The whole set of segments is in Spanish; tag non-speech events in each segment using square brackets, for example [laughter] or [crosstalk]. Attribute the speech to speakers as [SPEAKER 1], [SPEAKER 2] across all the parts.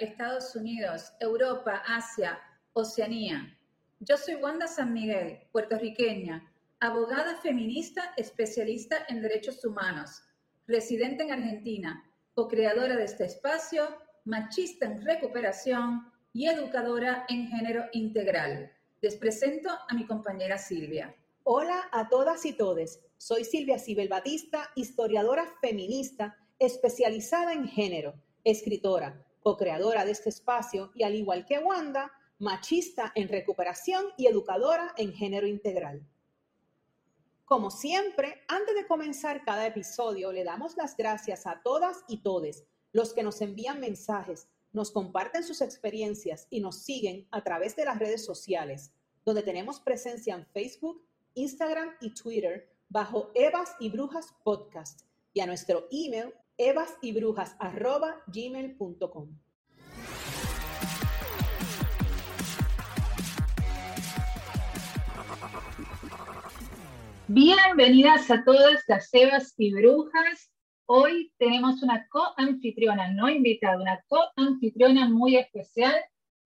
[SPEAKER 1] Estados Unidos, Europa, Asia, Oceanía. Yo soy Wanda San Miguel, puertorriqueña, abogada feminista especialista en derechos humanos, residente en Argentina, co-creadora de este espacio, machista en recuperación y educadora en género integral. Les presento a mi compañera Silvia.
[SPEAKER 2] Hola a todas y todes. Soy Silvia Sibel Batista, historiadora feminista especializada en género, escritora, co-creadora de este espacio y al igual que Wanda, machista en recuperación y educadora en género integral. Como siempre, antes de comenzar cada episodio, le damos las gracias a todas y todes los que nos envían mensajes, nos comparten sus experiencias y nos siguen a través de las redes sociales, donde tenemos presencia en Facebook, Instagram y Twitter bajo Evas y Brujas Podcast y a nuestro email evasyBrujas@gmail.com.
[SPEAKER 1] Bienvenidas a todas las Evas y Brujas. Hoy tenemos una co-anfitriona, no invitada, una co-anfitriona muy especial,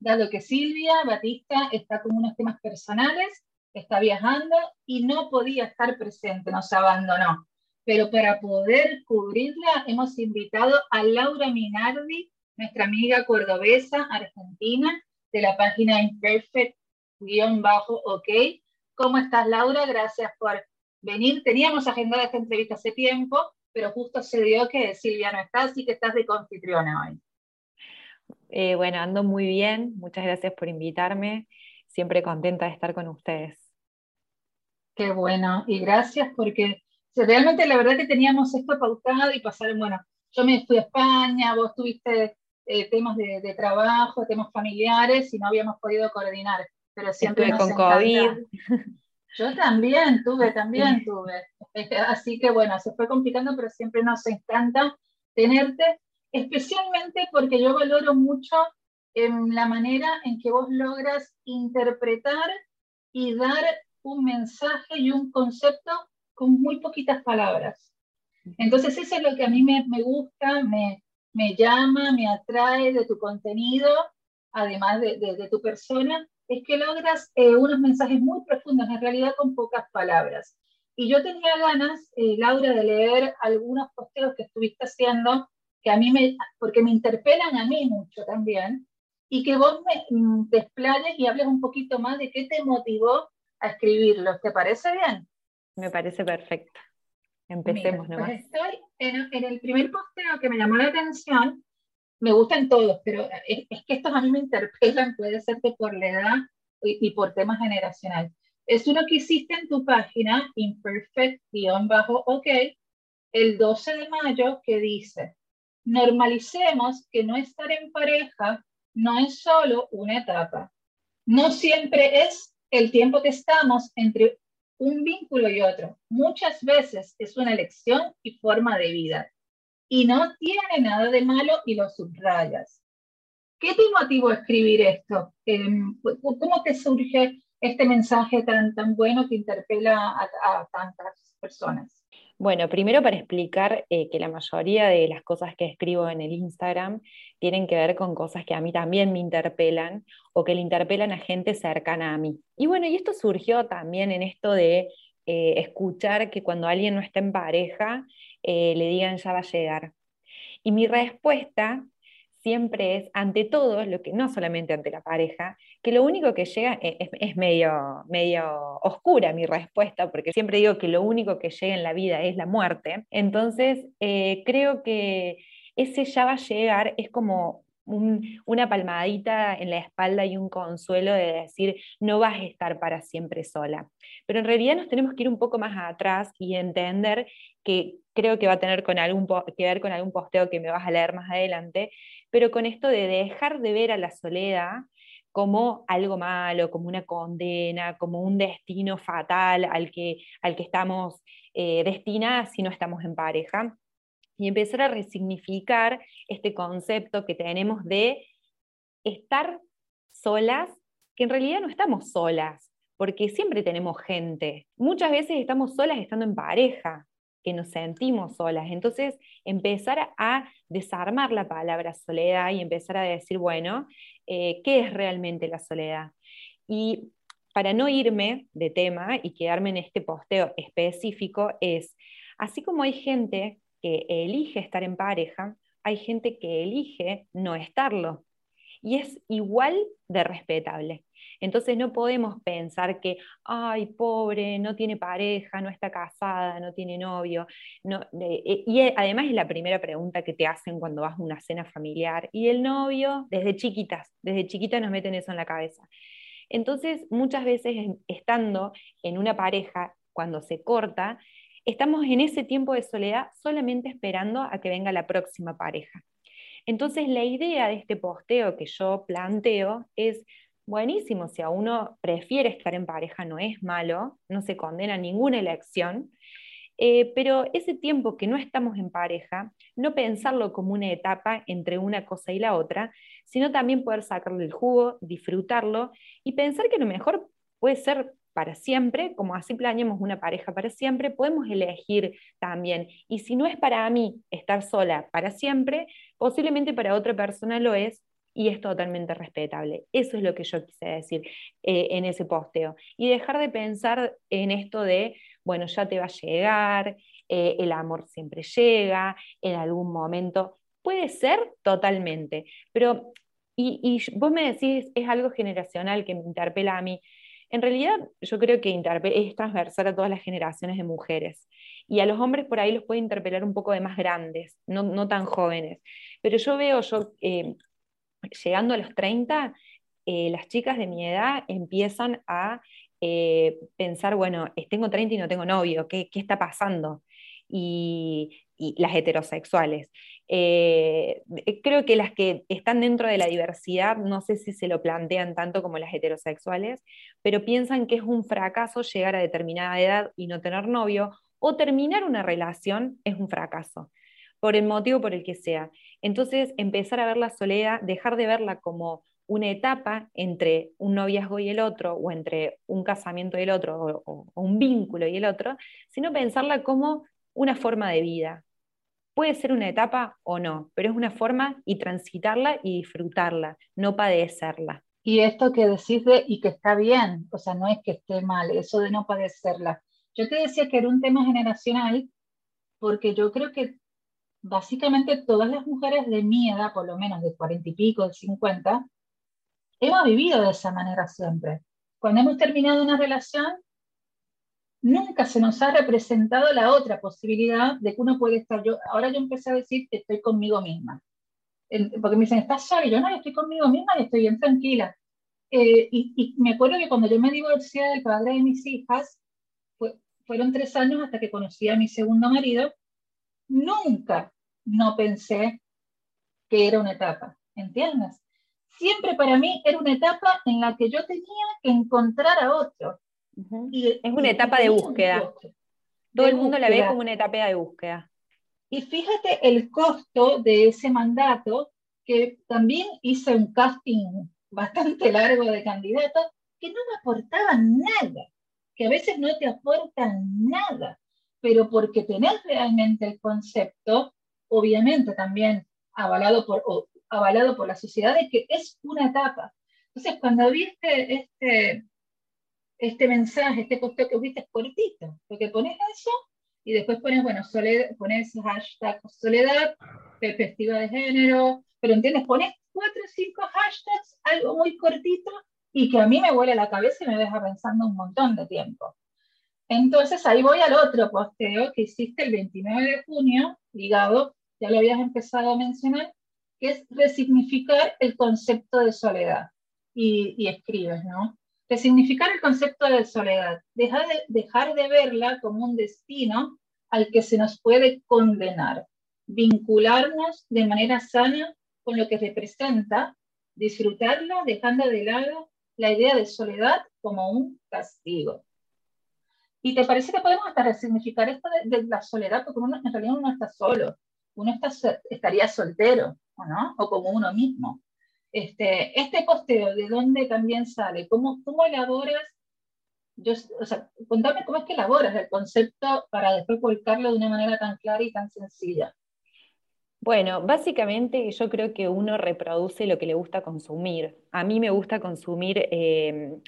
[SPEAKER 1] dado que Silvia Batista está con unos temas personales, está viajando y no podía estar presente, nos abandonó. Pero para poder cubrirla hemos invitado a Laura Minardi, nuestra amiga cordobesa argentina de la página Imperfect-OK. ¿Cómo estás, Laura? Gracias por venir. Teníamos agendada esta entrevista hace tiempo, pero justo se dio que Silvia no está, así que estás de confitriona hoy.
[SPEAKER 3] Eh, bueno, ando muy bien. Muchas gracias por invitarme. Siempre contenta de estar con ustedes.
[SPEAKER 1] Qué bueno. Y gracias porque realmente la verdad que teníamos esto pautado y pasaron, bueno, yo me fui a España, vos tuviste eh, temas de, trabajo, temas familiares y no habíamos podido coordinar. Pero siempre
[SPEAKER 3] Estuve con COVID. [laughs]
[SPEAKER 1] Yo también tuve, también tuve. [laughs] Así que bueno, se fue complicando, pero siempre nos encanta tenerte, especialmente porque yo valoro mucho en la manera en que vos logras interpretar y dar un mensaje y un concepto con muy poquitas palabras. Entonces eso es lo que a mí me, me gusta, me, me, llama, me atrae de tu contenido, además de, de, de tu persona, es que logras eh, unos mensajes muy profundos, en realidad con pocas palabras. Y yo tenía ganas, eh, Laura, de leer algunos posteos que estuviste haciendo, que a mí me, porque me interpelan a mí mucho también, y que vos me mm, desplayes y hables un poquito más de qué te motivó a escribirlos. ¿Te parece bien?
[SPEAKER 3] Me parece perfecto. Empecemos
[SPEAKER 1] Mira, pues estoy en, en, el primer posteo que me llamó la atención, me gustan todos, pero es, es, que estos a mí me interpelan, puede ser que por la edad y, y por temas generacionales. Es uno que hiciste en tu página, imperfect-ok, el 12 de mayo, que dice, normalicemos que no estar en pareja no es solo una etapa. No siempre es el tiempo que estamos entre un vínculo y otro. Muchas veces es una elección y forma de vida y no tiene nada de malo y lo subrayas. ¿Qué te motivó a escribir esto? Em, ¿Cómo te surge este mensaje tan, tan bueno que interpela a, a tantas personas?
[SPEAKER 3] Bueno, primero para explicar eh, que la mayoría de las cosas que escribo en el Instagram tienen que ver con cosas que a mí también me interpelan o que le interpelan a gente cercana a mí. Y bueno, y esto surgió también en esto de eh, escuchar que cuando alguien no está en pareja, eh, le digan ya va a llegar. Y mi respuesta siempre es, ante todo, lo que no solamente ante la pareja, que lo único que llega e, es, medio, medio oscura mi respuesta, porque siempre digo que lo único que llega en la vida es la muerte. Entonces, eh, creo que ese ya va a llegar es como un, una palmadita en la espalda y un consuelo de decir, no vas a estar para siempre sola. Pero en realidad nos tenemos que ir un poco más atrás y entender que creo que va a tener con algún que ver con algún posteo que me vas a leer más adelante, pero con esto de dejar de ver a la soledad como algo malo, como una condena, como un destino fatal al que, al que estamos eh, destinadas si no estamos en pareja. y empezar a resignificar este concepto que tenemos de estar solas, que en realidad no estamos solas, porque siempre tenemos gente. Muchas veces estamos solas estando en pareja, que nos sentimos solas. Entonces, empezar a desarmar la palabra soledad y empezar a decir, bueno, eh, ¿qué es realmente la soledad? Y para no irme de tema y quedarme en este posteo específico, es, así como hay gente que elige estar en pareja, hay gente que elige no estarlo. Y es igual de respetable. Entonces no podemos pensar que, ay, pobre, no tiene pareja, no está casada, no tiene novio. Eh, y además es la primera pregunta que te hacen cuando vas a una cena familiar. ¿Y el novio? Desde chiquitas, desde chiquitas nos meten eso en la cabeza. Entonces, muchas veces estando en una pareja, cuando se corta, estamos en ese tiempo de soledad solamente esperando a que venga la próxima pareja. Entonces, la idea de este posteo que yo planteo es buenísimo, si a uno prefiere estar en pareja no es malo, no se condena ninguna elección, eh, pero ese tiempo que no estamos en pareja, no pensarlo como una etapa entre una cosa y la otra, sino también poder sacarle el jugo, disfrutarlo y pensar que lo mejor puede ser para siempre, como así planeamos una pareja para siempre, podemos elegir también. Y si no es para mí estar sola para siempre, posiblemente para otra persona lo es y es totalmente respetable. Eso es lo que yo quise decir eh, en ese posteo. Y dejar de pensar en esto de, bueno, ya te va a llegar, eh, el amor siempre llega, en algún momento. Puede ser totalmente, pero, y, y vos me decís, es algo generacional que me interpela a mí. En realidad, yo creo que es transversal a todas las generaciones de mujeres. Y a los hombres por ahí los puede interpelar un poco de más grandes, no, no tan jóvenes. Pero yo veo, yo eh, llegando a los 30, eh, las chicas de mi edad empiezan a eh, pensar, bueno, tengo 30 y no tengo novio, ¿qué, está pasando? Y, las heterosexuales. Eh, creo que las que están dentro de la diversidad, no sé si se lo plantean tanto como las heterosexuales, pero piensan que es un fracaso llegar a determinada edad y no tener novio, o terminar una relación es un fracaso por el motivo por el que sea. Entonces, empezar a ver la soledad, dejar de verla como una etapa entre un noviazgo y el otro, o entre un casamiento y el otro, o, un vínculo y el otro, sino pensarla como una forma de vida. Puede ser una etapa o no, pero es una forma y transitarla y disfrutarla, no padecerla.
[SPEAKER 1] Y esto que decís de, y que está bien, o sea, no es que esté mal, eso de no padecerla. Yo te decía que era un tema generacional, porque yo creo que básicamente todas las mujeres de mi edad, por lo menos de cuarenta y pico, de cincuenta, hemos vivido de esa manera siempre. Cuando hemos terminado una relación, nunca se nos ha representado la otra posibilidad de que uno puede estar yo. Ahora yo empecé a decir que estoy conmigo misma. Porque me dicen, ¿estás sola? Y yo no, estoy conmigo misma y estoy bien tranquila. Eh, y, me acuerdo que cuando yo me divorcié del padre de mis hijas, fueron tres años hasta que conocí a mi segundo marido, nunca no pensé que era una etapa, ¿entiendes? Siempre para mí era una etapa en la que yo tenía que encontrar a otro.
[SPEAKER 3] Y, es una etapa de búsqueda. Todo el mundo la ve como una etapa de búsqueda.
[SPEAKER 1] Y fíjate el costo de ese mandato, que también hice un casting bastante largo de candidatos que no me aportaban nada, que a veces no te aportan nada pero porque tenés realmente el concepto, obviamente también avalado por, avalado por la sociedad, de que es una etapa. Entonces, cuando viste este, este mensaje, este posteo que viste es cortito, porque pones eso y después pones, bueno, soledad, pones hashtag soledad, perspectiva de género, pero entiendes, pones cuatro o cinco hashtags, algo muy cortito y que a mí me vuela la cabeza y me deja pensando un montón de tiempo. Entonces ahí voy al otro posteo que hiciste el 29 de junio, ligado, ya lo habías empezado a mencionar, que es resignificar el concepto de soledad. Y, escribes, ¿no? Resignificar el concepto de soledad, dejar de, dejar de verla como un destino al que se nos puede condenar, vincularnos de manera sana con lo que representa, disfrutarla dejando de lado la idea de soledad como un castigo. ¿Y te parece que podemos hasta resignificar esto de, la soledad? Porque uno, en realidad uno no está solo. uno está, estaría soltero, ¿o no? O como uno mismo. Este, este posteo, ¿de dónde también sale? ¿Cómo, elaboras? O sea, contame cómo es que elaboras el concepto para después volcarlo de una manera tan clara y tan sencilla.
[SPEAKER 3] Bueno, básicamente yo creo que uno reproduce lo que le gusta consumir. A mí me gusta consumir, eh,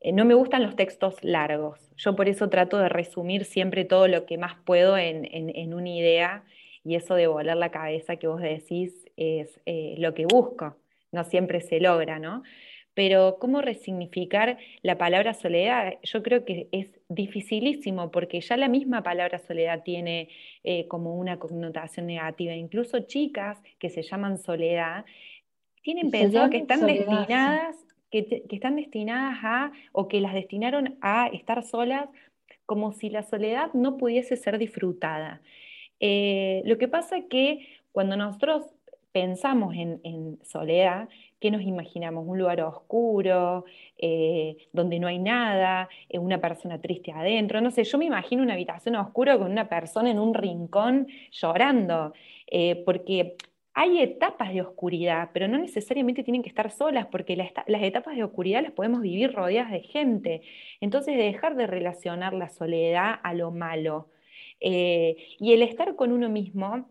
[SPEAKER 3] eh, no me gustan los textos largos. Yo por eso trato de resumir siempre todo lo que más puedo en, una idea y eso de volar la cabeza que vos decís es eh, lo que busco. No siempre se logra, ¿no? pero cómo resignificar la palabra soledad, yo creo que es dificilísimo porque ya la misma palabra soledad tiene eh, como una connotación negativa. Incluso chicas que se llaman soledad tienen pensado que están destinadas, que, están destinadas a, o que las destinaron a estar solas, como si la soledad no pudiese ser disfrutada. Eh, lo que pasa es que cuando nosotros pensamos en soledad, ¿Qué nos imaginamos? Un lugar oscuro, eh, donde no hay nada, eh, una persona triste adentro. No sé, yo me imagino una habitación oscura con una persona en un rincón llorando, eh, porque hay etapas de oscuridad, pero no necesariamente tienen que estar solas, porque las, etapas de oscuridad las podemos vivir rodeadas de gente. Entonces, dejar de relacionar la soledad a lo malo. y el estar con uno mismo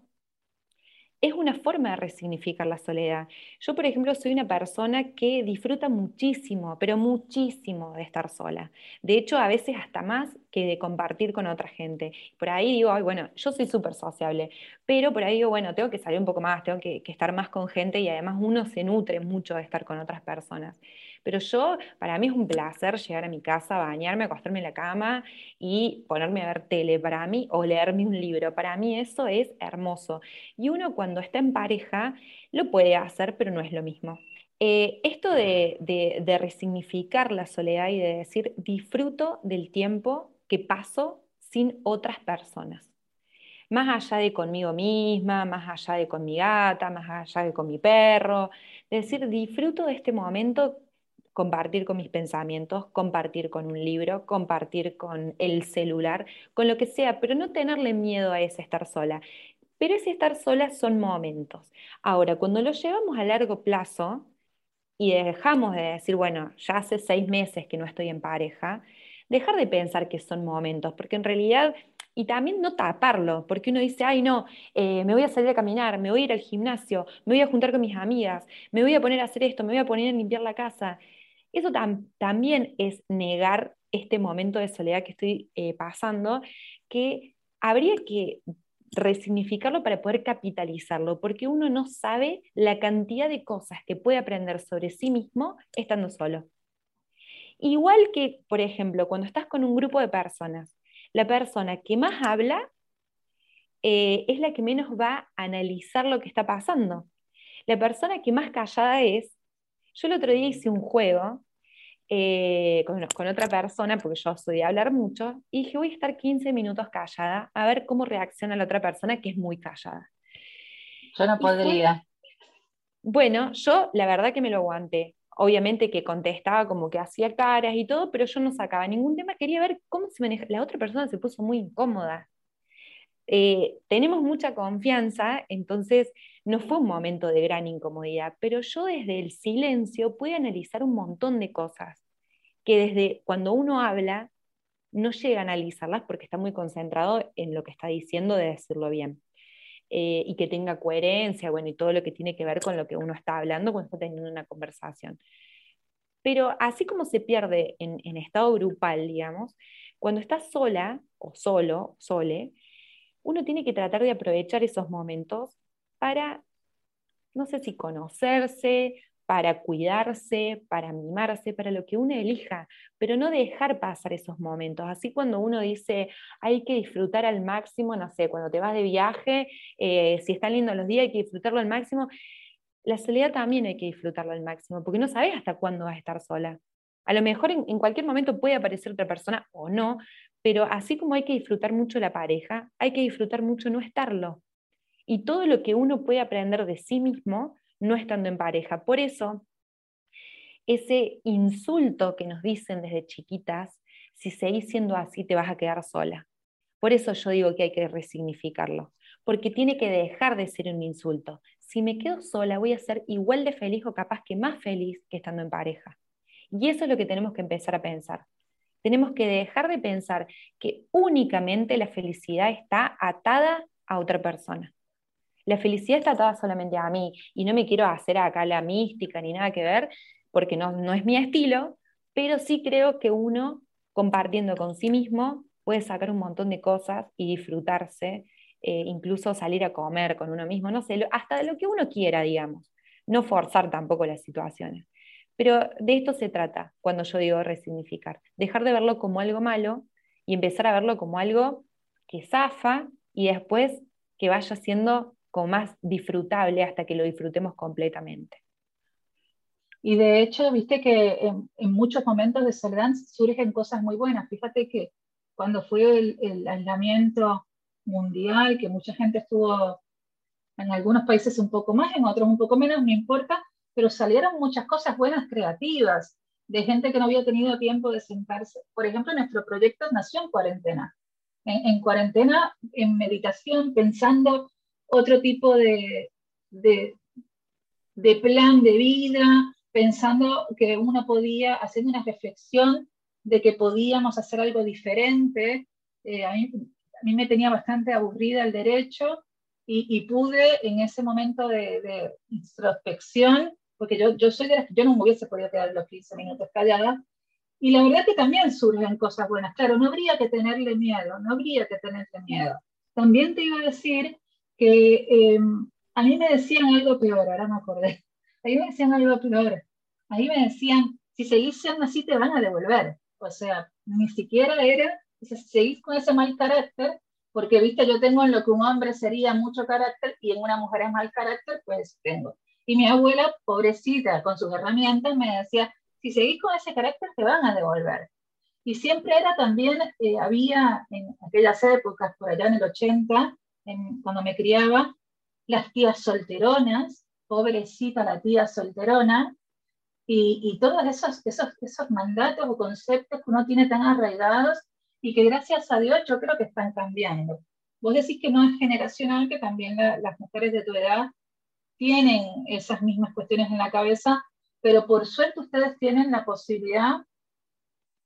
[SPEAKER 3] es una forma de resignificar la soledad. Yo, por ejemplo, soy una persona que disfruta muchísimo, pero muchísimo de estar sola. De hecho, a veces hasta más que de compartir con otra gente. Por ahí digo, Ay, bueno, yo soy súper sociable, pero por ahí digo, bueno, tengo que salir un poco más, tengo que, que estar más con gente y además uno se nutre mucho de estar con otras personas. Pero yo, para mí es un placer llegar a mi casa, bañarme, acostarme en la cama y ponerme a ver tele para mí o leerme un libro. Para mí eso es hermoso. Y uno cuando está en pareja lo puede hacer, pero no es lo mismo. Eh, esto de, de resignificar la soledad y de decir disfruto del tiempo que paso sin otras personas más allá de conmigo misma, más allá de con mi gata, más allá de con mi perro, decir, disfruto de este momento compartir con mis pensamientos, compartir con un libro, compartir con el celular, con lo que sea, pero no tenerle miedo a ese estar sola. Pero ese estar sola son momentos. Ahora, cuando lo llevamos a largo plazo y dejamos de decir, bueno, ya hace seis meses que no estoy en pareja, dejar de pensar que son momentos, porque en realidad, y también no taparlo, porque uno dice, ay no, eh, me voy a salir a caminar, me voy a ir al gimnasio, me voy a juntar con mis amigas, me voy a poner a hacer esto, me voy a poner a limpiar la casa. Eso también es negar este momento de soledad que estoy eh, pasando, que habría que resignificarlo para poder capitalizarlo, porque uno no sabe la cantidad de cosas que puede aprender sobre sí mismo estando solo. Igual que, por ejemplo, cuando estás con un grupo de personas, la persona que más habla eh, es la que menos va a analizar lo que está pasando. La persona que más callada es, yo el otro día hice un juego eh, con, otra persona, porque yo soy de hablar mucho, y dije, voy a estar 15 minutos callada, a ver cómo reacciona la otra persona que es muy callada.
[SPEAKER 1] Yo no podría.
[SPEAKER 3] bueno, yo la verdad que me lo aguanté. Obviamente que contestaba como que hacía caras y todo, pero yo no sacaba ningún tema, quería ver cómo se maneja. La otra persona se puso muy incómoda. Eh, tenemos mucha confianza, entonces no fue un momento de gran incomodidad, pero yo desde el silencio pude analizar un montón de cosas que desde cuando uno habla no llega a analizarlas porque está muy concentrado en lo que está diciendo de decirlo bien. Eh, y que tenga coherencia, bueno, y todo lo que tiene que ver con lo que uno está hablando cuando está teniendo una conversación. Pero así como se pierde en, estado grupal, digamos, cuando estás sola o solo, sole, uno tiene que tratar de aprovechar esos momentos para, no sé si conocerse, para cuidarse, para mimarse, para lo que uno elija, pero no dejar pasar esos momentos. Así cuando uno dice, hay que disfrutar al máximo, no sé, cuando te vas de viaje, eh, si están lindos los días, hay que disfrutarlo al máximo. La soledad también hay que disfrutarlo al máximo, porque no sabes hasta cuándo vas a estar sola. A lo mejor en, cualquier momento puede aparecer otra persona o no, pero así como hay que disfrutar mucho la pareja, hay que disfrutar mucho no estarlo. Y todo lo que uno puede aprender de sí mismo no estando en pareja. Por eso, ese insulto que nos dicen desde chiquitas, si seguís siendo así te vas a quedar sola. Por eso yo digo que hay que resignificarlo, porque tiene que dejar de ser un insulto. Si me quedo sola, voy a ser igual de feliz o capaz que más feliz que estando en pareja. Y eso es lo que tenemos que empezar a pensar. Tenemos que dejar de pensar que únicamente la felicidad está atada a otra persona. La felicidad está atada solamente a mí y no me quiero hacer acá la mística ni nada que ver, porque no, no es mi estilo, pero sí creo que uno, compartiendo con sí mismo, puede sacar un montón de cosas y disfrutarse, eh, incluso salir a comer con uno mismo, no sé, hasta de lo que uno quiera, digamos. No forzar tampoco las situaciones. Pero de esto se trata cuando yo digo resignificar. Dejar de verlo como algo malo y empezar a verlo como algo que zafa y después que vaya siendo como más disfrutable hasta que lo disfrutemos completamente.
[SPEAKER 1] Y de hecho, viste que en, muchos momentos de soledad surgen cosas muy buenas. Fíjate que cuando fue el, el, aislamiento mundial, que mucha gente estuvo en algunos países un poco más, en otros un poco menos, no importa, pero salieron muchas cosas buenas creativas de gente que no había tenido tiempo de sentarse. Por ejemplo, nuestro proyecto nació en cuarentena. En, cuarentena, en meditación, pensando otro tipo de, de, plan de vida, pensando que uno podía hacer una reflexión de que podíamos hacer algo diferente. Eh, a, mí, me tenía bastante aburrida el derecho y, pude en ese momento de, introspección porque yo, yo soy de las que yo no me hubiese podido quedar los 15 minutos callada. Y la verdad que también surgen cosas buenas. Claro, no habría que tenerle miedo, no habría que tenerle miedo. También te iba a decir que eh, a mí me decían algo peor, ahora me acordé. A mí me decían algo peor. A mí me decían, si seguís siendo así te van a devolver. O sea, ni siquiera era, si seguís con ese mal carácter, porque, viste, yo tengo en lo que un hombre sería mucho carácter y en una mujer es mal carácter, pues tengo. Y mi abuela, pobrecita, con sus herramientas, me decía, si seguís con ese carácter, te van a devolver. Y siempre era también, eh, había en aquellas épocas, por allá en el 80, cuando me criaba, las tías solteronas, pobrecita la tía solterona, y, y todos esos, esos, esos mandatos o conceptos que uno tiene tan arraigados y que gracias a Dios yo creo que están cambiando. Vos decís que no es generacional, que también las mujeres de tu edad tienen esas mismas cuestiones en la cabeza, pero por suerte ustedes tienen la posibilidad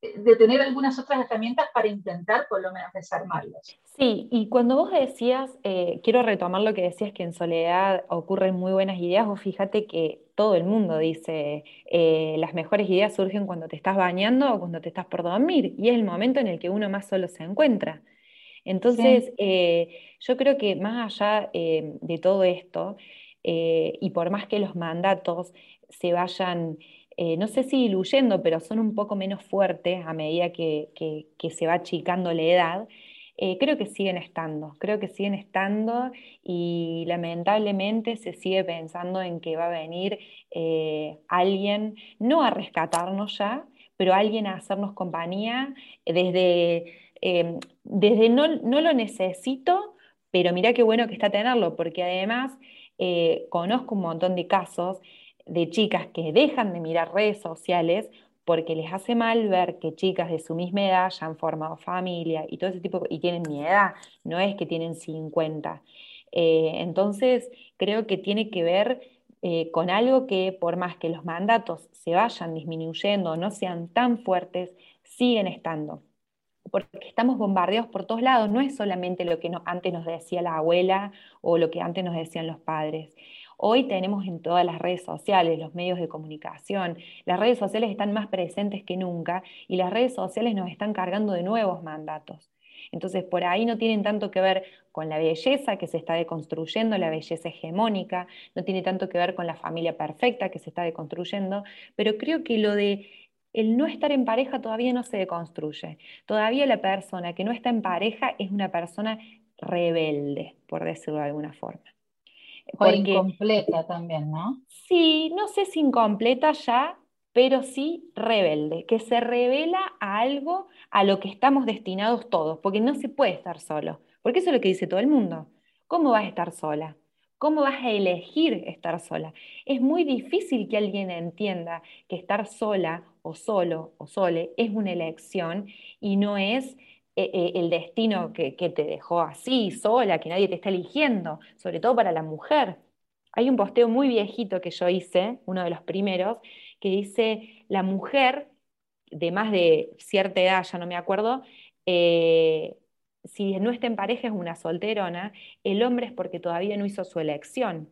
[SPEAKER 1] de tener algunas otras herramientas para intentar por lo menos desarmarlos.
[SPEAKER 3] Sí, y cuando vos decías, eh, quiero retomar lo que decías que en soledad ocurren muy buenas ideas, vos fíjate que todo el mundo dice, eh, las mejores ideas surgen cuando te estás bañando o cuando te estás por dormir, y es el momento en el que uno más solo se encuentra. Entonces, eh, yo creo que más allá de todo esto, eh, y por más que los mandatos se vayan, eh, no sé si diluyendo, pero son un poco menos fuertes a medida que, se va achicando la edad, eh, creo que siguen estando, creo que siguen estando y lamentablemente se sigue pensando en que va a venir alguien, no a rescatarnos ya, pero alguien a hacernos compañía desde, desde no, no lo necesito, pero mira qué bueno que está tenerlo, porque además eh, conozco un montón de casos de chicas que dejan de mirar redes sociales porque les hace mal ver que chicas de su misma edad ya han formado familia y todo ese tipo, y tienen mi edad, no es que tienen 50. Eh, entonces, creo que tiene que ver eh, con algo que por más que los mandatos se vayan disminuyendo, no sean tan fuertes, siguen estando porque estamos bombardeados por todos lados, no es solamente lo que antes nos decía la abuela o lo que antes nos decían los padres. Hoy tenemos en todas las redes sociales, los medios de comunicación, las redes sociales están más presentes que nunca y las redes sociales nos están cargando de nuevos mandatos. Entonces, por ahí no tienen tanto que ver con la belleza que se está deconstruyendo, la belleza hegemónica, no tiene tanto que ver con la familia perfecta que se está deconstruyendo, pero creo que lo de el no estar en pareja todavía no se deconstruye. Todavía la persona que no está en pareja es una persona rebelde, por decirlo de alguna forma.
[SPEAKER 1] O incompleta también, ¿no?
[SPEAKER 3] Sí, no sé si incompleta ya, pero sí rebelde, que se revela a algo a lo que estamos destinados todos, porque no se puede estar solo, porque eso es lo que dice todo el mundo. ¿Cómo vas a estar sola? ¿Cómo vas a elegir estar sola? Es muy difícil que alguien entienda que estar sola o solo o sole es una elección y no es eh, eh, el destino que, que te dejó así, sola, que nadie te está eligiendo, sobre todo para la mujer. Hay un posteo muy viejito que yo hice, uno de los primeros, que dice, la mujer de más de cierta edad, ya no me acuerdo, eh, si no está en pareja es una solterona, el hombre es porque todavía no hizo su elección.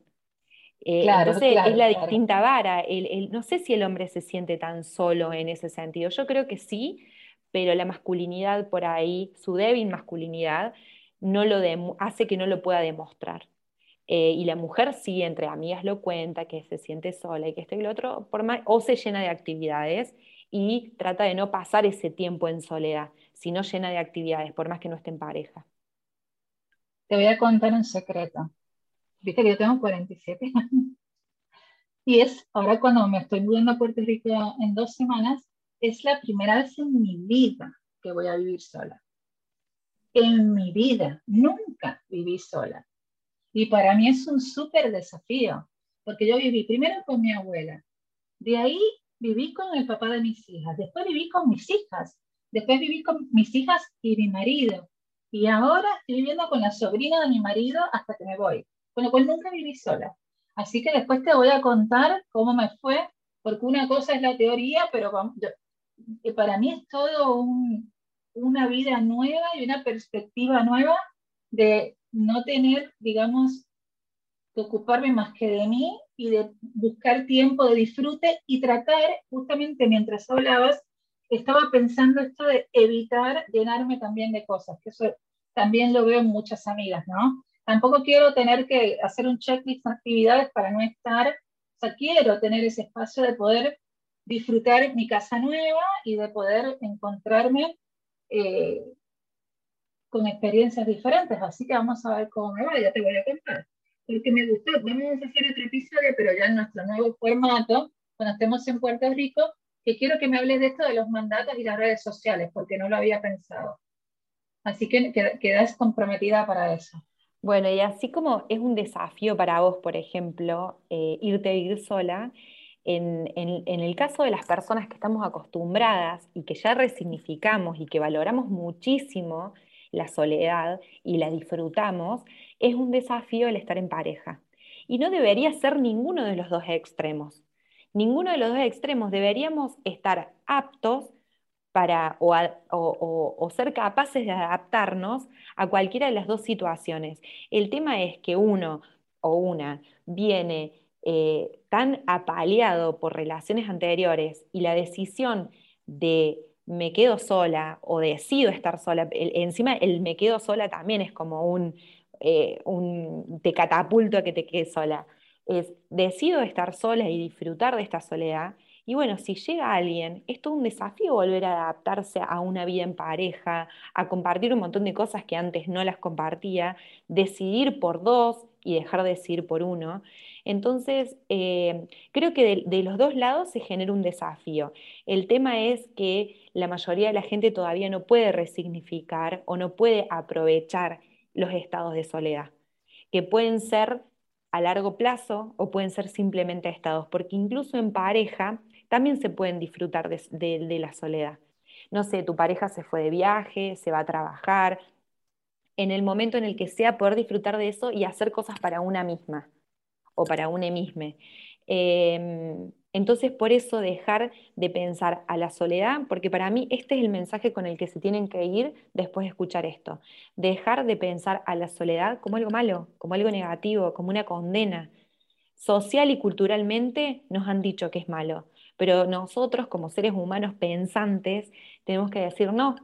[SPEAKER 3] Eh, entonces es la distinta vara. no sé si el hombre se siente tan solo en ese sentido. Yo creo que sí, pero la masculinidad por ahí, su débil masculinidad, no lo hace que no lo pueda demostrar. Eh, y la mujer sí, entre amigas lo cuenta, que se siente sola y que esto y lo otro, por o se llena de actividades y trata de no pasar ese tiempo en soledad, sino llena de actividades, por más que no esté en pareja.
[SPEAKER 1] Te voy a contar un secreto. Viste que yo tengo 47 años. Y es, ahora cuando me estoy mudando a Puerto Rico en dos semanas, es la primera vez en mi vida que voy a vivir sola. En mi vida, nunca viví sola. Y para mí es un súper desafío, porque yo viví primero con mi abuela, de ahí viví con el papá de mis hijas, después viví con mis hijas, después viví con mis hijas y mi marido, y ahora estoy viviendo con la sobrina de mi marido hasta que me voy, con lo cual nunca viví sola. Así que después te voy a contar cómo me fue, porque una cosa es la teoría, pero para mí es todo una vida nueva y una perspectiva nueva de no tener, digamos, que ocuparme más que de mí y de buscar tiempo de disfrute y tratar, justamente mientras hablabas, estaba pensando esto de evitar llenarme también de cosas, que eso también lo veo en muchas amigas, ¿no? Tampoco quiero tener que hacer un checklist de actividades para no estar, o sea, quiero tener ese espacio de poder disfrutar mi casa nueva y de poder encontrarme eh, con experiencias diferentes, así que vamos a ver cómo me va, ya te voy a contar. Porque me gustó, vamos a hacer otro episodio, pero ya en nuestro nuevo formato, cuando estemos en Puerto Rico, que quiero que me hables de esto de los mandatos y las redes sociales, porque no lo había pensado. Así que quedas comprometida para eso.
[SPEAKER 3] Bueno, y así como es un desafío para vos, por ejemplo, eh, irte a vivir sola, en, en, el caso de las personas que estamos acostumbradas y que ya resignificamos y que valoramos muchísimo la soledad y la disfrutamos, es un desafío el estar en pareja. Y no debería ser ninguno de los dos extremos. Ninguno de los dos extremos deberíamos estar aptos para, o, ser capaces de adaptarnos a cualquiera de las dos situaciones. El tema es que uno o una viene eh, tan apaleado por relaciones anteriores y la decisión de me quedo sola o decido estar sola, encima el me quedo sola también es como un, eh, te catapulto a que te quedes sola. Es decido estar sola y disfrutar de esta soledad. Y bueno, si llega alguien, es todo un desafío volver a adaptarse a una vida en pareja, a compartir un montón de cosas que antes no las compartía, decidir por dos y dejar de decidir por uno. Entonces, eh, creo que de, los dos lados se genera un desafío. El tema es que la mayoría de la gente todavía no puede resignificar o no puede aprovechar los estados de soledad, que pueden ser a largo plazo o pueden ser simplemente estados, porque incluso en pareja también se pueden disfrutar de la soledad. No sé, tu pareja se fue de viaje, se va a trabajar, en el momento en el que sea poder disfrutar de eso y hacer cosas para una misma o para un emisme. Em, entonces, por eso dejar de pensar a la soledad, porque para mí este es el mensaje con el que se tienen que ir después de escuchar esto. Dejar de pensar a la soledad como algo malo, como algo negativo, como una condena. Social y culturalmente nos han dicho que es malo, pero nosotros como seres humanos pensantes tenemos que decir no.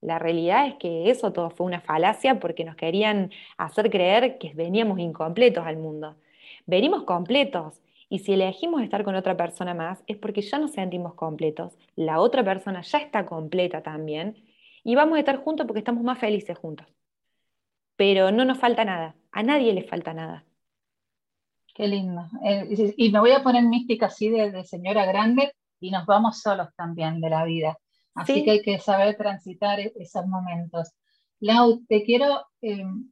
[SPEAKER 3] La realidad es que eso todo fue una falacia porque nos querían hacer creer que veníamos incompletos al mundo venimos completos. Y si elegimos estar con otra persona más, es porque ya nos sentimos completos. La otra persona ya está completa también. Y vamos a estar juntos porque estamos más felices juntos. Pero no nos falta nada. A nadie le falta nada.
[SPEAKER 1] Qué lindo. Eh, y me voy a poner mística así de, señora grande y nos vamos solos también de la vida. Así que hay que saber transitar e-, esos momentos. Lau, te quiero em,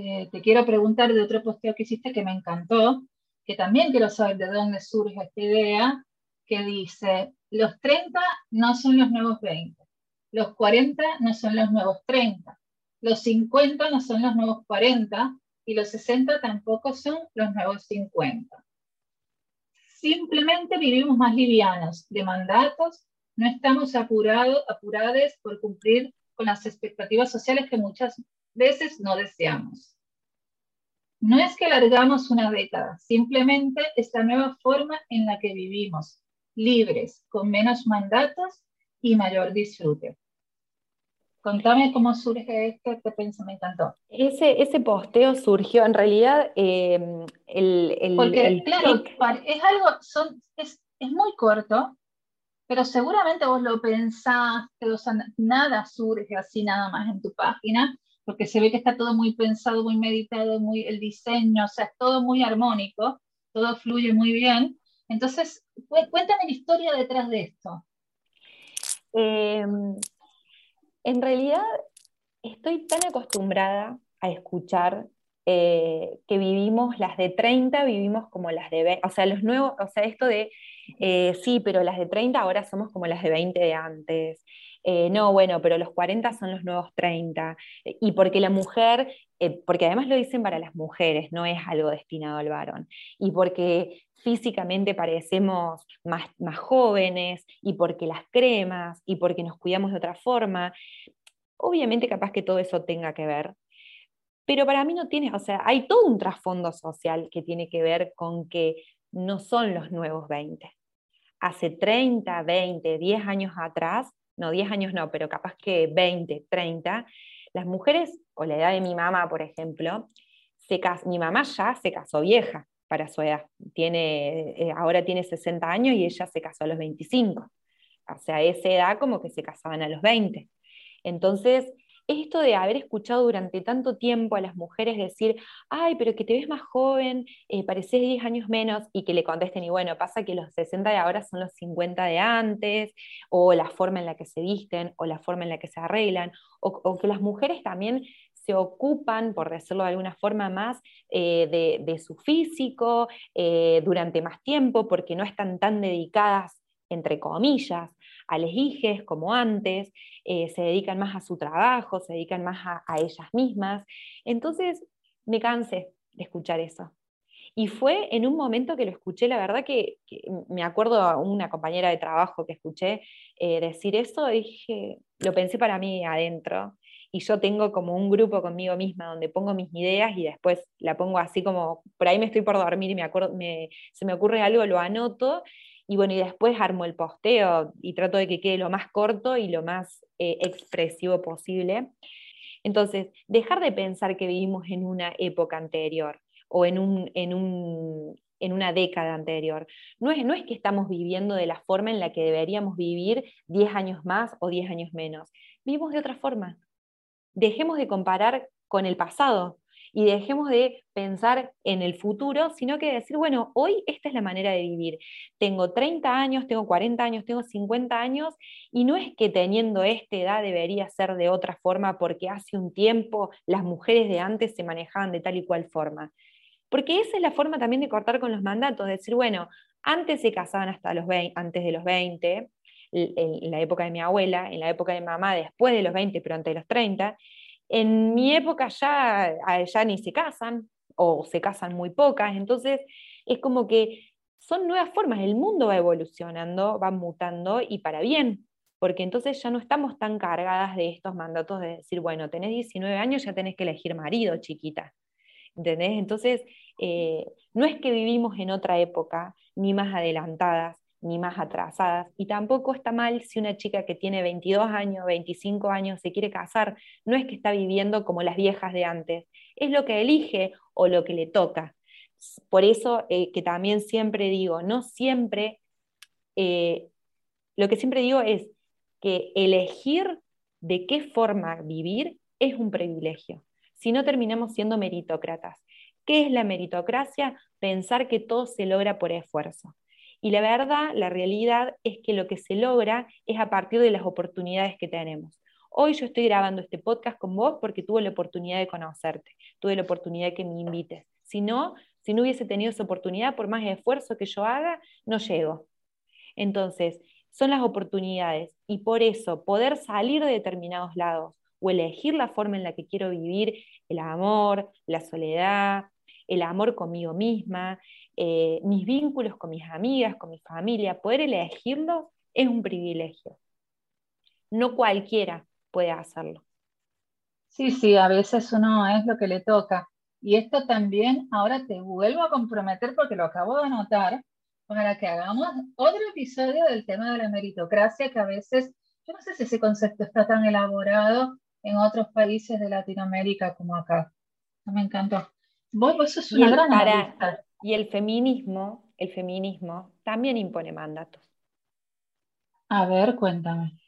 [SPEAKER 1] eh, te quiero preguntar de otro posteo que hiciste que me encantó, que también quiero saber de dónde surge esta idea, que dice, los 30 no son los nuevos 20. Los 40 no son los nuevos 30, los 50 no son los nuevos 40 y los 60 tampoco son los nuevos 50. Simplemente vivimos más livianos de mandatos, no estamos apurados, apurados por cumplir con las expectativas sociales que muchas veces no deseamos. No es que alargamos una década, simplemente es la nueva forma en la que vivimos, libres, con menos mandatos y mayor disfrute. Contame cómo surge este, este pensamiento.
[SPEAKER 3] Ese, ese posteo surgió, en realidad, em, el,
[SPEAKER 1] Porque, claro, es algo, son, es, es, muy corto, pero seguramente vos lo pensaste, o sea, nada surge así nada más en tu página, porque se ve que está todo muy pensado, muy meditado, muy el diseño, o sea, es todo muy armónico, todo fluye muy bien. Entonces, cuéntame la historia detrás de esto.
[SPEAKER 3] Em, en realidad, estoy tan acostumbrada a escuchar eh, que vivimos las de 30, vivimos como las de 20, o sea, los nuevos, o sea, esto de, eh, sí, pero las de 30 ahora somos como las de 20 de antes. Eh, no, bueno, pero los 40 son los nuevos 30. Y porque la mujer, porque además lo dicen para las mujeres, no es algo destinado al varón. Y porque físicamente parecemos más, más jóvenes y porque las cremas y porque nos cuidamos de otra forma. Obviamente capaz que todo eso tenga que ver, pero para mí no tiene, o sea, hay todo un trasfondo social que tiene que ver con que no son los nuevos 20. Hace 30, 20, 10 años atrás, no 10 años no, pero capaz que 20, 30, las mujeres, o la edad de mi mamá, por ejemplo, se mi mamá ya se casó vieja para su edad. Tiene, eh, ahora tiene 60 años y ella se casó a los 25. O sea, esa edad como que se casaban a los 20. Entonces, esto de haber escuchado durante tanto tiempo a las mujeres decir, ay, pero que te ves más joven, eh, pareces 10 años menos, y que le contesten, y bueno, pasa que los 60 de ahora son los 50 de antes, o la forma en la que se visten, o la forma en la que se arreglan, o, que las mujeres también ocupan, por decirlo de alguna forma más, eh, de, su físico eh, durante más tiempo, porque no están tan dedicadas, entre comillas, a les hijes como antes, eh, se dedican más a su trabajo, se dedican más a, ellas mismas. Entonces me cansé de escuchar eso. Y fue en un momento que lo escuché, la verdad que, me acuerdo a una compañera de trabajo que escuché decir eso, dije, lo pensé para mí adentro. Y yo tengo como un grupo conmigo misma donde pongo mis ideas y después la pongo así como, por ahí me estoy por dormir y me acuerdo, se me ocurre algo, lo anoto y bueno, y después armo el posteo y trato de que quede lo más corto y lo más eh, expresivo posible. Entonces, dejar de pensar que vivimos en una época anterior o en, un, en, un, en una década anterior. No es, no es que estamos viviendo de la forma en la que deberíamos vivir 10 años más o 10 años menos. Vivimos de otra forma. Dejemos de comparar con el pasado y dejemos de pensar en el futuro, sino que decir, bueno, hoy esta es la manera de vivir. Tengo 30 años, tengo 40 años, tengo 50 años, y no es que teniendo esta edad debería ser de otra forma porque hace un tiempo las mujeres de antes se manejaban de tal y cual forma. Porque esa es la forma también de cortar con los mandatos, decir, bueno, antes se casaban hasta los 20, antes de los 20, en la época de mi abuela, en la época de mamá después de los 20, pero antes de los 30, en mi época ya, ya ni se casan o se casan muy pocas, entonces es como que son nuevas formas, el mundo va evolucionando, va mutando y para bien, porque entonces ya no estamos tan cargadas de estos mandatos de decir, bueno, tenés 19 años, ya tenés que elegir marido, chiquita. ¿Entendés? Entonces, eh, no es que vivimos en otra época, ni más adelantadas, ni más atrasadas. Y tampoco está mal si una chica que tiene 22 años, 25 años se quiere casar, no es que está viviendo como las viejas de antes, es lo que elige o lo que le toca. Por eso eh, que también siempre digo, no siempre, eh, lo que siempre digo es que elegir de qué forma vivir es un privilegio. Si no terminamos siendo meritócratas. ¿Qué es la meritocracia? Pensar que todo se logra por esfuerzo. Y la verdad, la realidad es que lo que se logra es a partir de las oportunidades que tenemos. Hoy yo estoy grabando este podcast con vos porque tuve la oportunidad de conocerte, tuve la oportunidad de que me invites. Si no, si no hubiese tenido esa oportunidad, por más esfuerzo que yo haga, no llego. Entonces, son las oportunidades y por eso poder salir de determinados lados o elegir la forma en la que quiero vivir el amor, la soledad, el amor conmigo misma, eh, mis vínculos con mis amigas, con mi familia, poder elegirlo es un privilegio. No cualquiera puede hacerlo.
[SPEAKER 1] Sí, sí, a veces uno es lo que le toca. Y esto también, ahora te vuelvo a comprometer porque lo acabo de anotar, para que hagamos otro episodio del tema de la meritocracia, que a veces, yo no sé si ese concepto está tan elaborado en otros países de Latinoamérica como acá. Me encantó. Vos, vos sos una gran para,
[SPEAKER 3] Y el feminismo, el feminismo también impone mandatos.
[SPEAKER 1] A ver, cuéntame.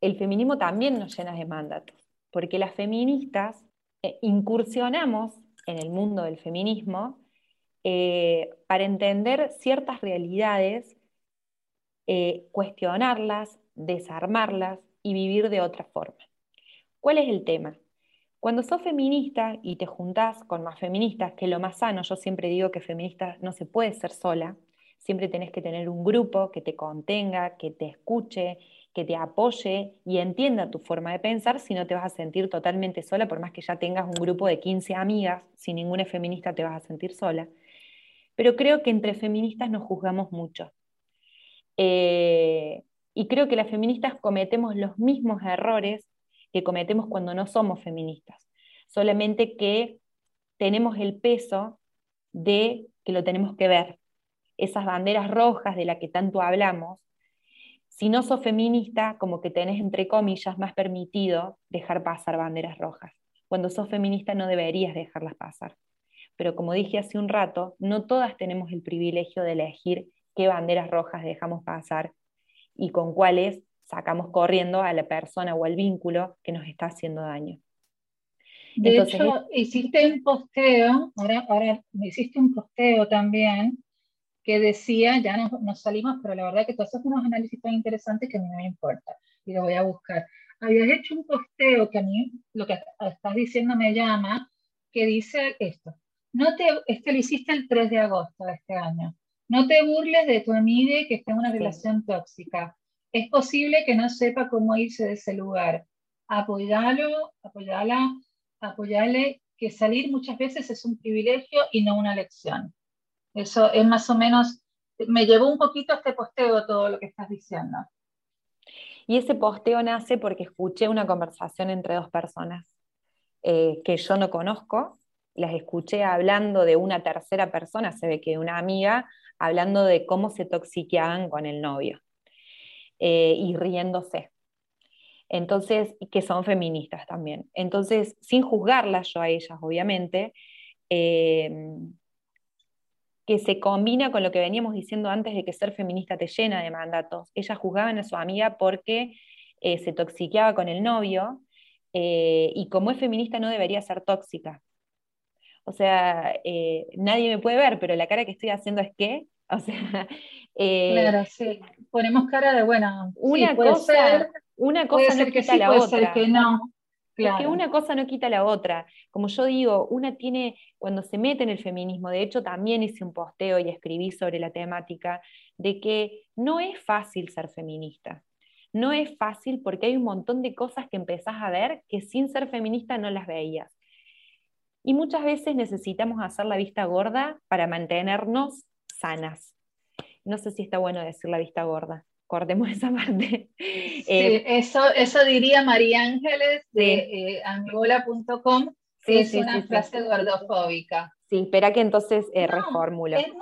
[SPEAKER 3] El feminismo también nos llena de mandatos, porque las feministas eh, incursionamos en el mundo del feminismo eh, para entender ciertas realidades, eh, cuestionarlas, desarmarlas y vivir de otra forma. ¿Cuál es el tema? Cuando sos feminista y te juntás con más feministas, que lo más sano, yo siempre digo que feminista no se puede ser sola, siempre tenés que tener un grupo que te contenga, que te escuche, que te apoye y entienda tu forma de pensar, si no te vas a sentir totalmente sola, por más que ya tengas un grupo de 15 amigas, si ninguna feminista te vas a sentir sola pero creo que entre feministas nos juzgamos mucho. Eh, y creo que las feministas cometemos los mismos errores que cometemos cuando no somos feministas, solamente que tenemos el peso de que lo tenemos que ver, esas banderas rojas de las que tanto hablamos. Si no sos feminista, como que tenés, entre comillas, más permitido dejar pasar banderas rojas. Cuando sos feminista no deberías dejarlas pasar pero como dije hace un rato, no todas tenemos el privilegio de elegir qué banderas rojas dejamos pasar y con cuáles sacamos corriendo a la persona o al vínculo que nos está haciendo daño.
[SPEAKER 1] De hecho, hiciste un posteo, ahora, ahora me hiciste un posteo también, que decía, ya nos, nos, salimos, pero la verdad que tú haces unos análisis tan interesantes que a mí no me importa y lo voy a buscar. Habías hecho un posteo que a mí, lo que estás diciendo me llama, que dice esto, no te, este lo hiciste el 3 de agosto de este año. No te burles de tu amiga que está en una relación tóxica. Es posible que no sepa cómo irse de ese lugar. Apoyalo, apoyala, apoyale, que salir muchas veces es un privilegio y no una lección. Eso es más o menos, me llevó un poquito a este posteo todo lo que estás diciendo.
[SPEAKER 3] Y ese posteo nace porque escuché una conversación entre dos personas eh, que yo no conozco las escuché hablando de una tercera persona, se ve que una amiga, hablando de cómo se toxiqueaban con el novio eh, y riéndose. Entonces, que son feministas también. Entonces, sin juzgarlas yo a ellas, obviamente, eh, que se combina con lo que veníamos diciendo antes de que ser feminista te llena de mandatos. Ellas juzgaban a su amiga porque eh, se toxiqueaba con el novio y como es feminista no debería ser tóxica. O sea, eh, nadie me puede ver, pero la cara que estoy haciendo es que, [laughs] o sea...
[SPEAKER 1] Eh, claro, sí. Ponemos cara de, bueno,
[SPEAKER 3] una cosa, una cosa no quita la otra.
[SPEAKER 1] que no.
[SPEAKER 3] Es que una cosa no quita la otra. Como yo digo, una tiene, cuando se mete en el feminismo, de hecho también hice un posteo y escribí sobre la temática, de que no es fácil ser feminista. No es fácil porque hay un montón de cosas que empezás a ver que sin ser feminista no las veías. Y muchas veces necesitamos hacer la vista gorda para mantenernos sanas. No sé si está bueno decir la vista gorda. Cortemos [laughs] esa parte.
[SPEAKER 1] Sí, eh, eso, eso diría María Ángeles de eh, angola.com, que es una frase gordofóbica.
[SPEAKER 3] Sí, espera que entonces eh, reformulo.
[SPEAKER 1] no, no,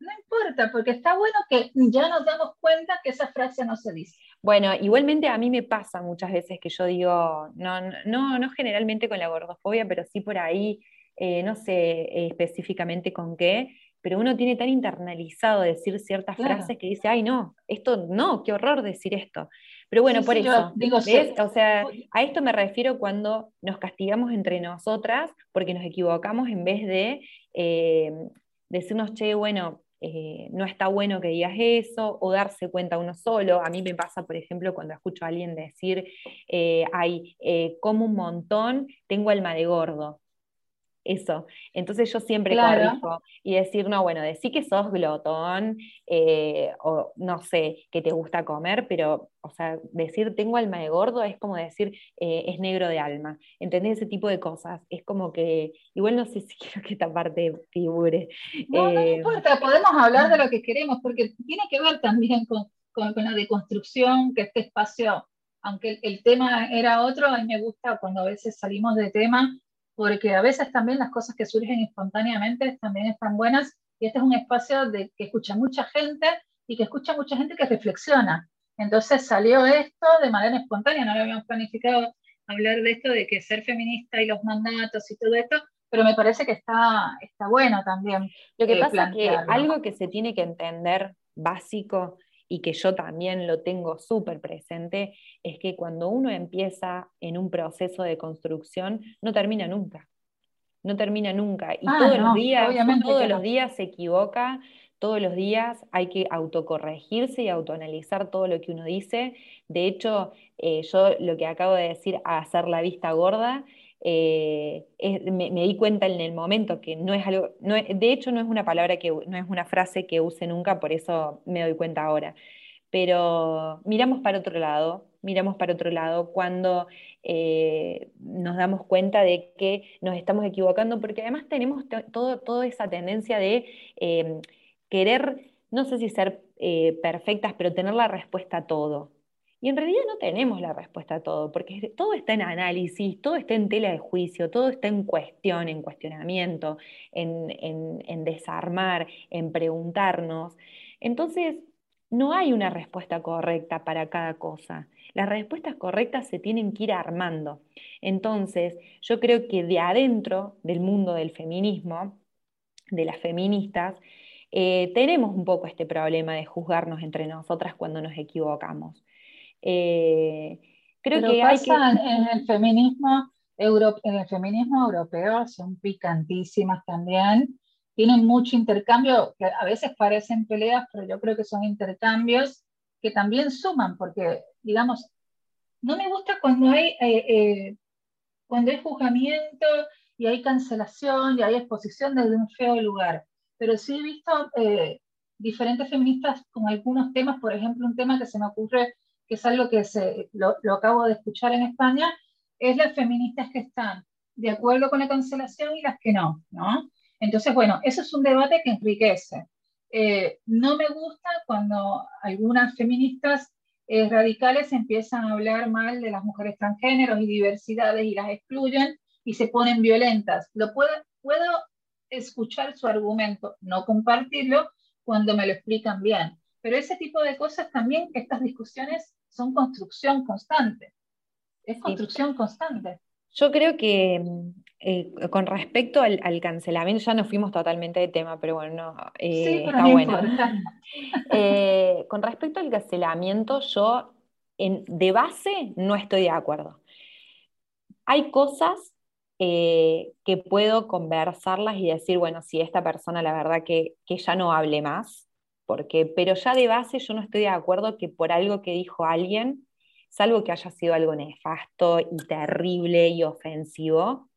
[SPEAKER 1] no, importa, porque está bueno que ya nos damos cuenta que esa frase no se dice.
[SPEAKER 3] Bueno, igualmente a mí me pasa muchas veces que yo digo, no, no, no generalmente con la gordofobia, pero sí por ahí, eh, no sé eh, específicamente con qué, pero uno tiene tan internalizado decir ciertas frases que dice, ay no, esto no, qué horror decir esto. Pero bueno, por eso, digo, o sea, a esto me refiero cuando nos castigamos entre nosotras porque nos equivocamos en vez de eh, decirnos, che, bueno, eh, no está bueno que digas eso, o darse cuenta uno solo. A mí me pasa, por ejemplo, cuando escucho a alguien decir, eh, ay, eh, como un montón, tengo alma de gordo. Eso. Entonces yo siempre corrijo y decir, no, bueno, decir que sos glotón eh, o no sé, que te gusta comer, pero, o sea, decir tengo alma de gordo es como decir eh, es negro de alma. ¿Entendés? Ese tipo de cosas. Es como que, igual no sé [laughs] si quiero que esta parte figure.
[SPEAKER 1] No, no eh, importa, podemos hablar de lo que queremos, porque tiene que ver también con, con, la deconstrucción, que este espacio aunque el, tema era otro, a mí me gusta cuando a veces salimos de tema porque a veces también las cosas que surgen espontáneamente también están buenas y este es un espacio de, que escucha mucha gente y que escucha mucha gente que reflexiona. Entonces salió esto de manera espontánea, no lo habíamos planificado hablar de esto, de que ser feminista y los mandatos y todo esto, pero me parece que está, está bueno también.
[SPEAKER 3] Lo que eh, pasa es que algo que se tiene que entender básico y que yo también lo tengo súper presente, es que cuando uno empieza en un proceso de construcción, no termina nunca. No termina nunca. Y ah, todos, los, días, todos los días se equivoca, todos los días hay que autocorregirse y autoanalizar todo lo que uno dice. De hecho, eh, yo lo que acabo de decir, hacer la vista gorda, eh, me, di cuenta en el momento que no es algo, de hecho no es una palabra que, no es una frase que use nunca, por eso me doy cuenta ahora. Pero miramos para otro lado, miramos para otro lado cuando eh, nos damos cuenta de que nos estamos equivocando, porque además tenemos todo, toda esa tendencia de em, querer, no sé si ser eh, perfectas, pero tener la respuesta a todo. Y en realidad no tenemos la respuesta a todo, porque todo está en análisis, todo está en tela de juicio, todo está en cuestión, en cuestionamiento, en, desarmar, en preguntarnos. Entonces, no hay una respuesta correcta para cada cosa. Las respuestas correctas se tienen que ir armando. Entonces, yo creo que de adentro del mundo del feminismo, de las feministas, eh, tenemos un poco este problema de juzgarnos entre nosotras cuando nos equivocamos.
[SPEAKER 1] Eh, creo que pasa en el feminismo en el feminismo europeo son picantísimas también, tienen mucho intercambio, que a veces parecen peleas, pero yo creo que son intercambios que también suman, porque, digamos, no me gusta cuando hay, eh, eh, cuando hay juzgamiento y hay cancelación y hay exposición desde un feo lugar, pero sí he visto diferentes feministas con algunos temas, por ejemplo, un tema que se me ocurre que es algo que se, lo, acabo de escuchar en España, es las feministas que están de acuerdo con la cancelación y las que no, ¿no? Entonces, bueno, eso es un debate que enriquece. Eh, no me gusta cuando algunas feministas eh, radicales empiezan a hablar mal de las mujeres transgéneros y diversidades y las excluyen y se ponen violentas. Lo puedo, puedo escuchar su argumento, no compartirlo cuando me lo explican bien. Pero ese tipo de cosas también, estas discusiones son construcción constante. Es construcción constante.
[SPEAKER 3] Yo creo que eh, con respecto al, cancelamiento, ya nos fuimos totalmente de tema, pero bueno, eh, está bueno. [laughs] Eh, con respecto al cancelamiento, yo de base no estoy de acuerdo. Hay cosas que puedo conversarlas y decir, bueno, si esta persona la verdad que, que ya no hable más, porque, pero ya de base yo no estoy de acuerdo que por algo que dijo alguien, salvo que haya sido algo nefasto y terrible y ofensivo,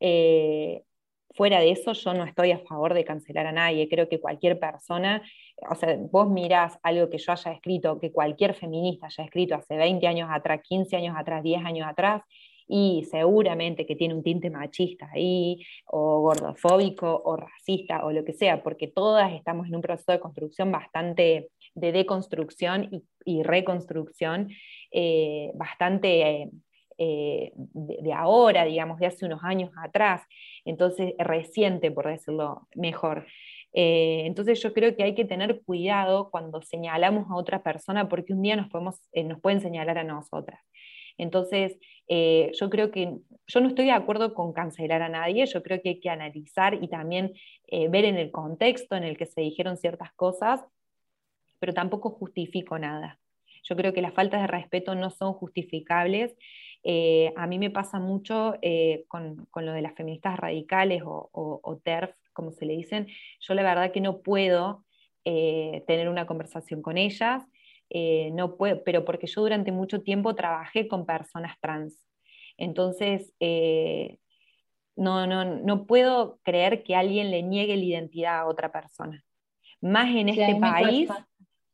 [SPEAKER 3] eh, fuera de eso yo no estoy a favor de cancelar a nadie. Creo que cualquier persona, o sea, vos mirás algo que yo haya escrito, que cualquier feminista haya escrito hace 20 años atrás, 15 años atrás, 10 años atrás, y seguramente que tiene un tinte machista ahí, o gordofóbico, o racista, o lo que sea, porque todas estamos en un proceso de construcción bastante, de deconstrucción y, reconstrucción, eh, bastante eh, de, ahora, digamos, de hace unos años atrás, entonces reciente, por decirlo mejor. Eh, entonces yo creo que hay que tener cuidado cuando señalamos a otra persona porque un día nos, podemos, nos pueden señalar a nosotras. Entonces, eh, yo creo que yo no estoy de acuerdo con cancelar a nadie, yo creo que hay que analizar y también eh, ver en el contexto en el que se dijeron ciertas cosas, pero tampoco justifico nada. Yo creo que las faltas de respeto no son justificables. Eh, a mí me pasa mucho con, lo de las feministas radicales o, o, TERF, como se le dicen. Yo la verdad que no puedo tener una conversación con ellas eh, no puedo, pero porque yo durante mucho tiempo trabajé con personas trans. Entonces, eh, no, no, no puedo creer que alguien le niegue la identidad a otra persona. Más en este país,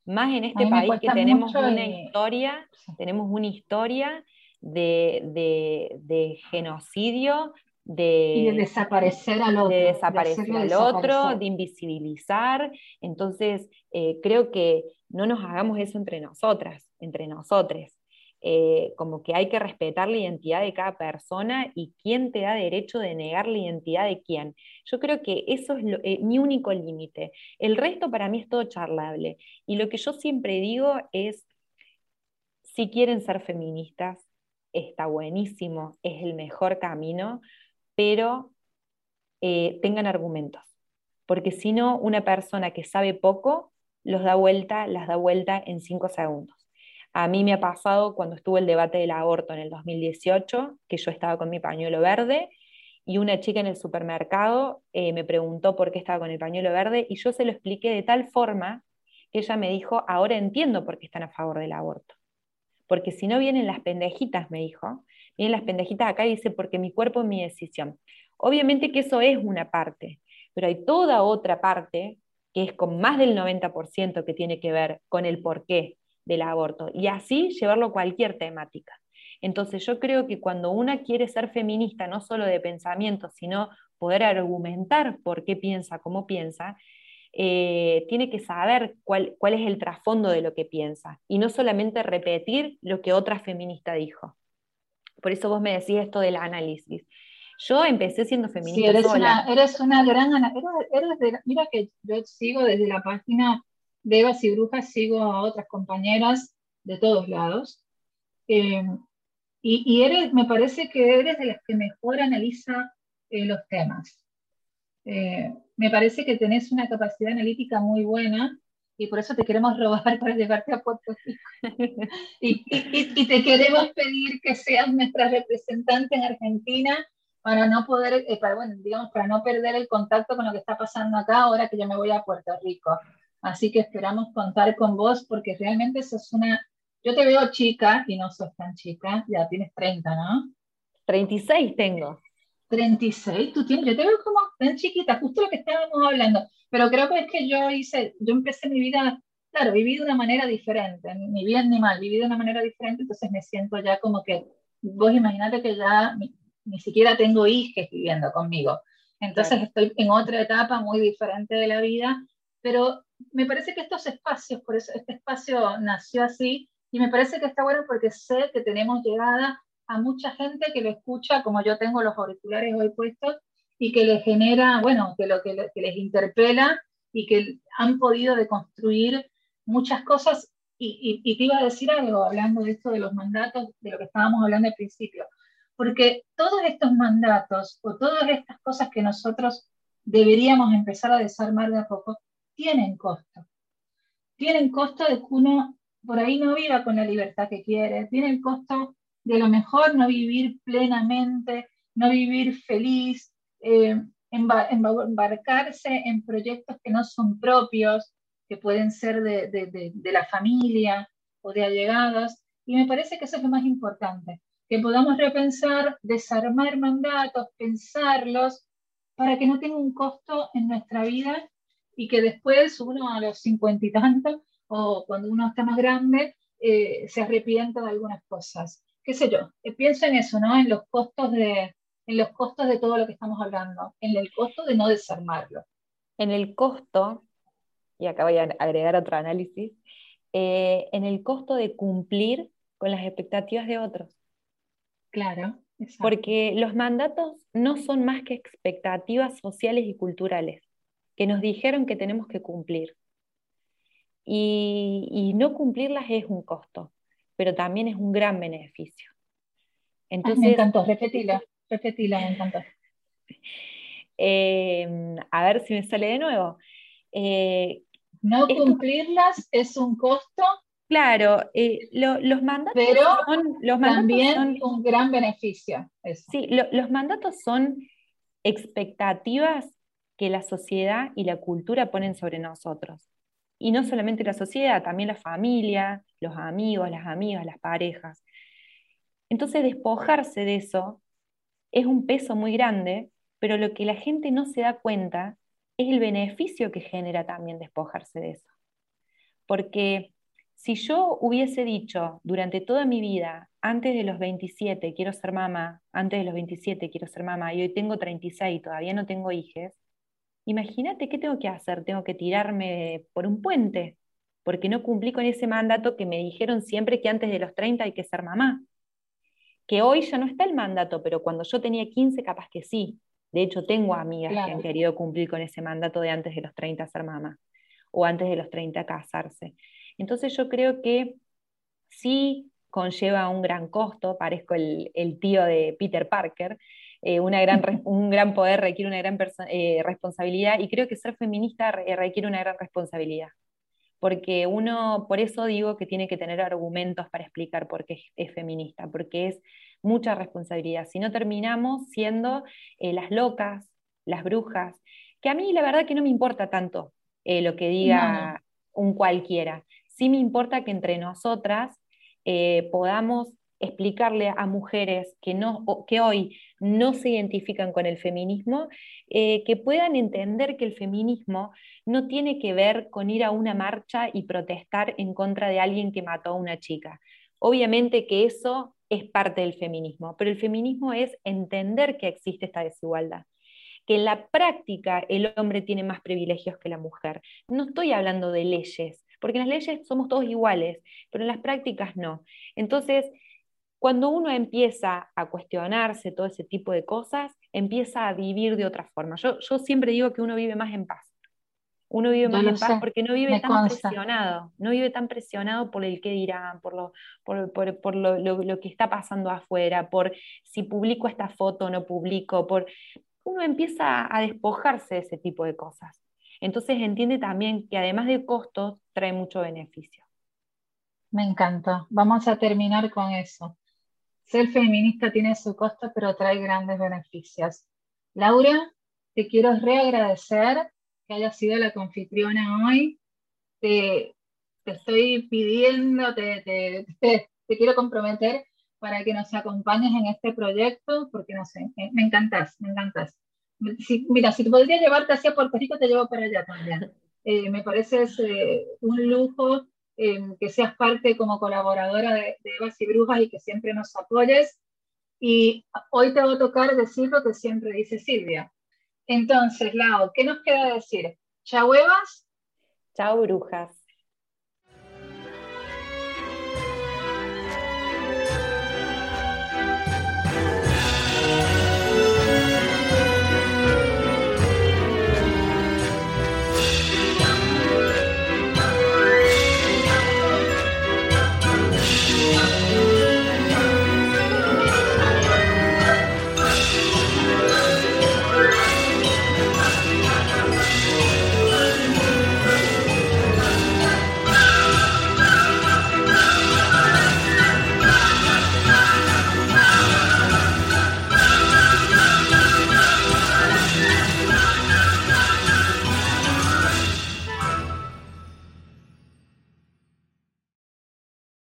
[SPEAKER 3] más en este país que tenemos una historia, tenemos una historia de, genocidio, de,
[SPEAKER 1] desaparecer al otro.
[SPEAKER 3] De desaparecer al otro, de invisibilizar. Entonces, eh, creo que no nos hagamos eso entre nosotras, entre nosotres. Eh, como que hay que respetar la identidad de cada persona y quién te da derecho de negar la identidad de quién. Yo creo que eso es eh, mi único límite. El resto para mí es todo charlable. Y lo que yo siempre digo es, si quieren ser feministas, está buenísimo, es el mejor camino, pero eh, tengan argumentos. Porque si no, una persona que sabe poco los da vuelta, las da vuelta en cinco segundos. A mí me ha pasado cuando estuvo el debate del aborto en el 2018, que yo estaba con mi pañuelo verde y una chica en el supermercado eh, me preguntó por qué estaba con el pañuelo verde y yo se lo expliqué de tal forma que ella me dijo, ahora entiendo por qué están a favor del aborto. Porque si no vienen las pendejitas, me dijo, vienen las pendejitas acá y dice, porque mi cuerpo es mi decisión. Obviamente que eso es una parte, pero hay toda otra parte que es con más del 90% que tiene que ver con el porqué del aborto y así llevarlo a cualquier temática. Entonces yo creo que cuando una quiere ser feminista, no solo de pensamiento, sino poder argumentar por qué piensa, cómo piensa, eh, tiene que saber cuál, cuál es el trasfondo de lo que piensa y no solamente repetir lo que otra feminista dijo. Por eso vos me decís esto del análisis. Yo empecé siendo feminista.
[SPEAKER 1] Sí, eres, Una, eres una gran. mira que yo sigo desde la página de Evas y Brujas sigo a otras compañeras de todos lados. Eh, y, eres, me parece que eres de las que mejor analiza eh, los temas. Eh, me parece que tenés una capacidad analítica muy buena y por eso te queremos robar [laughs] para llevarte a Puerto Rico. [laughs] y, y, te queremos pedir que seas nuestra representante en Argentina para no poder, para, bueno, digamos, para no perder el contacto con lo que está pasando acá ahora que yo me voy a Puerto Rico. Así que esperamos contar con vos porque realmente sos una... Yo te veo chica y no sos tan chica, ya tienes 30, ¿no?
[SPEAKER 3] 36 tengo.
[SPEAKER 1] 36, tú tienes, yo te veo como tan chiquita, justo lo que estábamos hablando, pero creo que es que yo hice, yo empecé mi vida, claro, viví de una manera diferente, ni bien ni mal, viví de una manera diferente, entonces me siento ya como que, vos imaginate que ya ni, siquiera tengo hijos viviendo conmigo, entonces estoy en otra etapa muy diferente de la vida, pero me parece que estos espacios, por eso este espacio nació así, y me parece que está bueno porque sé que tenemos llegada a mucha gente que lo escucha, como yo tengo los auriculares hoy puestos, y que les genera, bueno, que lo que, les interpela y que han podido deconstruir muchas cosas. Y, y, te iba a decir algo, hablando de esto de los mandatos, de lo que estábamos hablando al principio, porque todos estos mandatos o todas estas cosas que nosotros deberíamos empezar a desarmar de a poco, tienen costo. Tienen costo de que uno por ahí no viva con la libertad que quiere, tienen costo de lo mejor no vivir plenamente, no vivir feliz, eh, embarcarse en proyectos que no son propios, que pueden ser de, de, de, la familia o de allegados. Y me parece que eso es lo más importante, que podamos repensar, desarmar mandatos, pensarlos, para que no tenga un costo en nuestra vida y que después uno a los cincuenta y tantos o cuando uno está más grande eh, se arrepienta de algunas cosas. ¿Qué sé yo? Eh, pienso en eso, ¿no? En los costos de, en los costos de todo lo que estamos hablando, en el costo de no desarmarlo.
[SPEAKER 3] En el costo, y acá voy a agregar otro análisis, eh, en el costo de cumplir con las expectativas de otros.
[SPEAKER 1] Claro.
[SPEAKER 3] Porque los mandatos no son más que expectativas sociales y culturales que nos dijeron que tenemos que cumplir. Y, no cumplirlas es un costo, pero también es un gran beneficio.
[SPEAKER 1] Entonces, me encantó, repetila, repetila, me encantó.
[SPEAKER 3] Em, a ver si me sale de nuevo.
[SPEAKER 1] Eh, no cumplirlas es un costo.
[SPEAKER 3] Claro, eh, los mandatos
[SPEAKER 1] pero son los también un gran beneficio.
[SPEAKER 3] Sí, los mandatos son expectativas que la sociedad y la cultura ponen sobre nosotros. Y no solamente la sociedad, también la familia, los amigos, las amigas, las parejas. Entonces, despojarse de eso es un peso muy grande, pero lo que la gente no se da cuenta es el beneficio que genera también despojarse de eso. Porque si yo hubiese dicho durante toda mi vida, antes de los 27 quiero ser mamá, antes de los 27 quiero ser mamá, y hoy tengo 36 y todavía no tengo hijos, imagínate qué tengo que hacer, tengo que tirarme por un puente, porque no cumplí con ese mandato que me dijeron siempre que antes de los 30 hay que ser mamá. Que hoy ya no está el mandato, pero cuando yo tenía 15 capaz que sí. De hecho, tengo amigas que han querido cumplir con ese mandato de antes de los 30 ser mamá o antes de los 30 casarse. Entonces yo creo que sí conlleva un gran costo, parezco el, tío de Peter Parker, eh, una gran, [laughs] un gran poder requiere una gran eh, responsabilidad y creo que ser feminista requiere una gran responsabilidad. Porque uno, por eso digo que tiene que tener argumentos para explicar por qué es, feminista, porque es mucha responsabilidad. Si no terminamos siendo eh, las locas, las brujas, que a mí la verdad que no me importa tanto lo que diga un cualquiera. Sí me importa que entre nosotras eh, podamos explicarle a mujeres que, no, que hoy no se identifican con el feminismo, eh, que puedan entender que el feminismo no tiene que ver con ir a una marcha y protestar en contra de alguien que mató a una chica. Obviamente que eso es parte del feminismo, pero el feminismo es entender que existe esta desigualdad que en la práctica el hombre tiene más privilegios que la mujer. No estoy hablando de leyes, porque en las leyes somos todos iguales, pero en las prácticas no. Entonces, cuando uno empieza a cuestionarse todo ese tipo de cosas, empieza a vivir de otra forma. Yo, yo siempre digo que uno vive más en paz. Uno vive más en paz porque no vive tan presionado, no vive tan presionado por el que dirán, por, lo, por, por, por lo, lo, que está pasando afuera, por si publico esta foto o no publico, por... uno empieza a despojarse de ese tipo de cosas. Entonces entiende también que además de costos, trae mucho beneficio.
[SPEAKER 1] Me encanta. Vamos a terminar con eso. Ser feminista tiene su costo, pero trae grandes beneficios. Laura, te quiero reagradecer que hayas sido la confitriona hoy. Te, estoy pidiendo, te, quiero comprometer para que nos acompañes en este proyecto, porque no sé, me encantas, me encantas mira, si podría llevarte hacia Puerto Rico, te llevo para allá también. Eh, me parece eh, un lujo que seas parte como colaboradora de, Evas y Brujas y que siempre nos apoyes. Y hoy te va a tocar decir lo que siempre dice Silvia. Entonces, Lau, ¿qué nos queda decir? Chao, Evas.
[SPEAKER 3] Chao, Brujas.